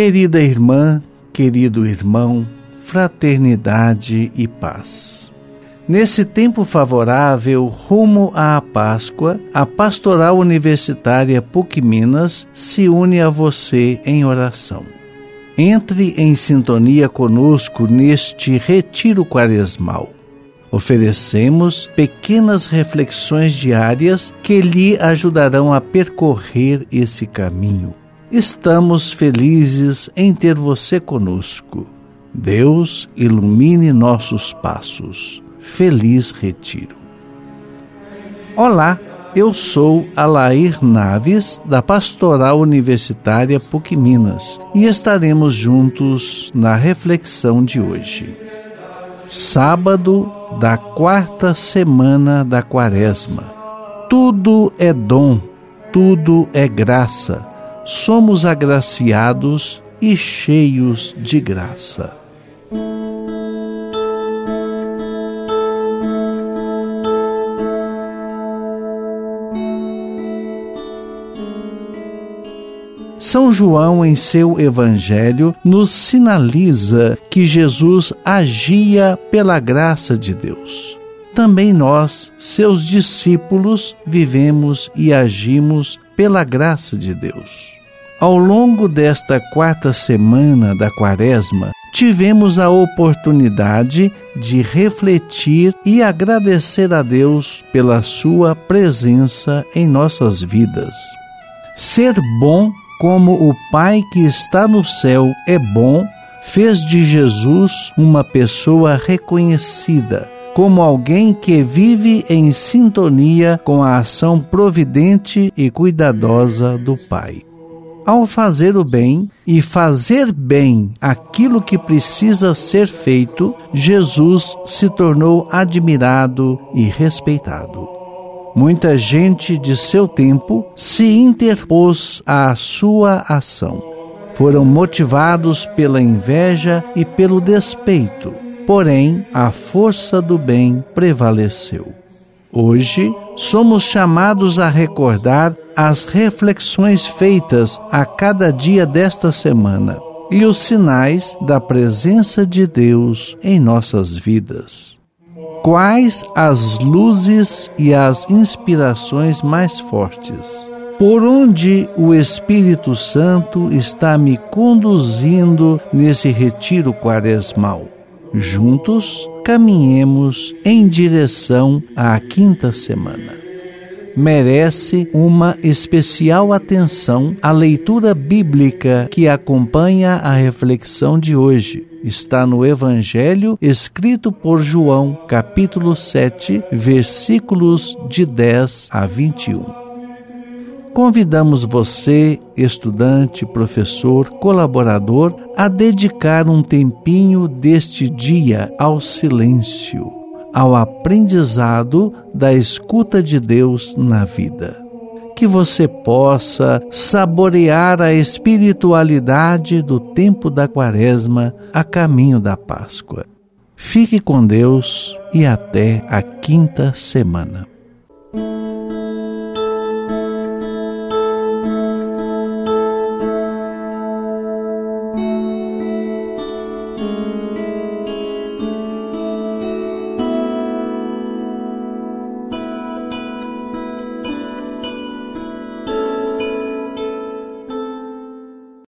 Querida irmã, querido irmão, fraternidade e paz. Nesse tempo favorável rumo à Páscoa, a Pastoral Universitária PUC Minas se une a você em oração. Entre em sintonia conosco neste retiro quaresmal. Oferecemos pequenas reflexões diárias que lhe ajudarão a percorrer esse caminho Estamos felizes em ter você conosco. Deus ilumine nossos passos. Feliz Retiro. Olá, eu sou Alair Naves, da Pastoral Universitária PUC Minas, e estaremos juntos na reflexão de hoje. Sábado da quarta semana da Quaresma. Tudo é dom, tudo é graça somos agraciados e cheios de graça. São João, em seu Evangelho, nos sinaliza que Jesus agia pela graça de Deus. Também nós, seus discípulos, vivemos e agimos pela graça de Deus. Ao longo desta quarta semana da Quaresma, tivemos a oportunidade de refletir e agradecer a Deus pela Sua presença em nossas vidas. Ser bom como o Pai que está no céu é bom, fez de Jesus uma pessoa reconhecida como alguém que vive em sintonia com a ação providente e cuidadosa do Pai ao fazer o bem e fazer bem aquilo que precisa ser feito, Jesus se tornou admirado e respeitado. Muita gente de seu tempo se interpôs à sua ação. Foram motivados pela inveja e pelo despeito, porém a força do bem prevaleceu. Hoje, somos chamados a recordar as reflexões feitas a cada dia desta semana e os sinais da presença de Deus em nossas vidas. Quais as luzes e as inspirações mais fortes? Por onde o Espírito Santo está me conduzindo nesse retiro quaresmal? Juntos caminhemos em direção à quinta semana. Merece uma especial atenção a leitura bíblica que acompanha a reflexão de hoje. Está no Evangelho escrito por João, capítulo 7, versículos de 10 a 21. Convidamos você, estudante, professor, colaborador, a dedicar um tempinho deste dia ao silêncio, ao aprendizado da escuta de Deus na vida. Que você possa saborear a espiritualidade do tempo da Quaresma a caminho da Páscoa. Fique com Deus e até a quinta semana.